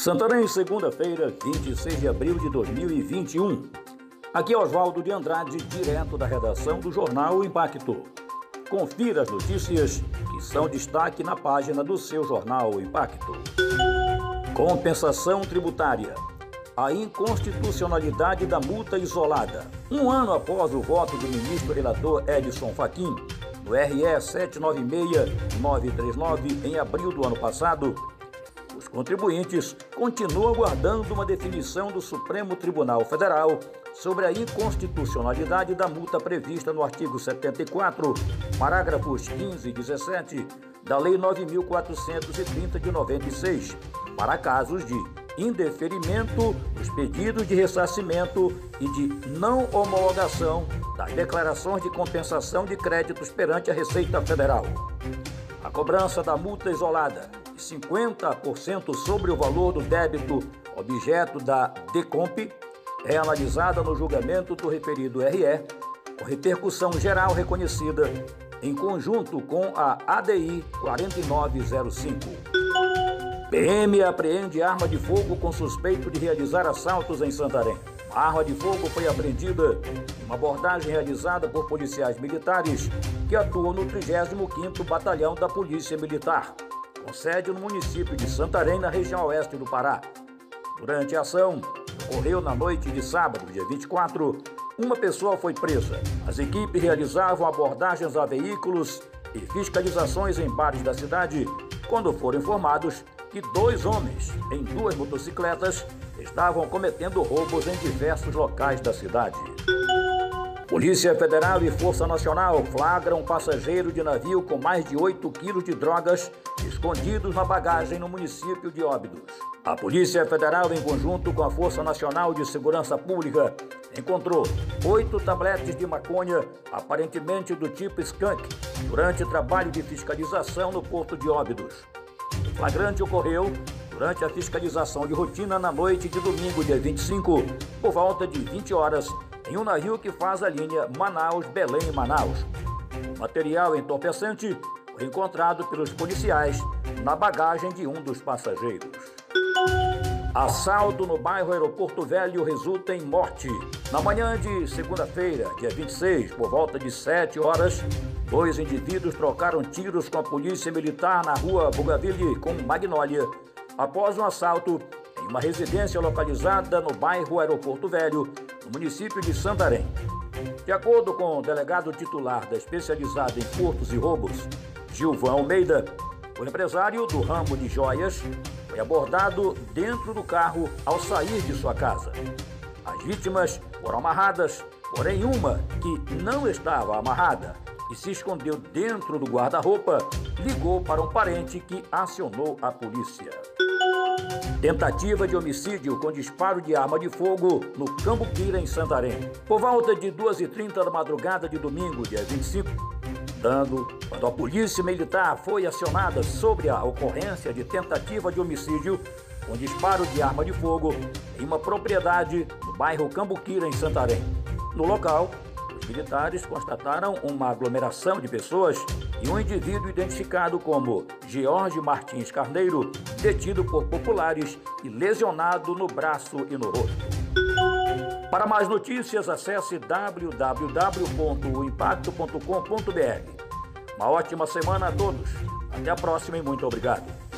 Santarém, segunda-feira, 26 de abril de 2021. Aqui é Oswaldo de Andrade, direto da redação do jornal Impacto. Confira as notícias que são destaque na página do seu jornal Impacto. Compensação tributária. A inconstitucionalidade da multa isolada. Um ano após o voto do ministro relator Edson Fachin, no RE 796939, em abril do ano passado, os contribuintes continuam aguardando uma definição do Supremo Tribunal Federal sobre a inconstitucionalidade da multa prevista no artigo 74, parágrafos 15 e 17 da Lei 9430 de 96, para casos de indeferimento dos pedidos de ressarcimento e de não homologação das declarações de compensação de créditos perante a Receita Federal. A cobrança da multa isolada 50% sobre o valor do débito objeto da DECOMP analisada no julgamento do referido RE, com repercussão geral reconhecida em conjunto com a ADI 4905. PM apreende arma de fogo com suspeito de realizar assaltos em Santarém. A arma de fogo foi apreendida em uma abordagem realizada por policiais militares que atuam no 35º Batalhão da Polícia Militar com sede no município de Santarém, na região oeste do Pará. Durante a ação, ocorreu na noite de sábado, dia 24, uma pessoa foi presa. As equipes realizavam abordagens a veículos e fiscalizações em bares da cidade quando foram informados que dois homens em duas motocicletas estavam cometendo roubos em diversos locais da cidade. Polícia Federal e Força Nacional flagram passageiro de navio com mais de 8 quilos de drogas escondidos na bagagem no município de Óbidos. A Polícia Federal, em conjunto com a Força Nacional de Segurança Pública, encontrou oito tabletes de maconha, aparentemente do tipo skunk, durante trabalho de fiscalização no Porto de Óbidos. O flagrante ocorreu durante a fiscalização de rotina na noite de domingo, dia 25, por volta de 20 horas, em um navio que faz a linha Manaus-Belém-Manaus. Material entorpecente foi encontrado pelos policiais na bagagem de um dos passageiros. Assalto no bairro Aeroporto Velho resulta em morte. Na manhã de segunda-feira, dia 26, por volta de 7 horas, dois indivíduos trocaram tiros com a polícia militar na rua Bugaville com Magnólia, após um assalto uma residência localizada no bairro Aeroporto Velho, no município de Santarém. De acordo com o delegado titular da especializada em furtos e roubos, Gilvan Almeida, o empresário do ramo de joias, foi abordado dentro do carro ao sair de sua casa. As vítimas foram amarradas, porém uma que não estava amarrada e se escondeu dentro do guarda-roupa ligou para um parente que acionou a polícia. Tentativa de homicídio com disparo de arma de fogo no Cambuquira, em Santarém. Por volta de 2h30 da madrugada de domingo, dia 25, dando quando a polícia militar foi acionada sobre a ocorrência de tentativa de homicídio com disparo de arma de fogo em uma propriedade no bairro Cambuquira, em Santarém. No local, militares constataram uma aglomeração de pessoas e um indivíduo identificado como George Martins Carneiro, detido por populares e lesionado no braço e no rosto. Para mais notícias, acesse www.impacto.com.br. Uma ótima semana a todos. Até a próxima e muito obrigado.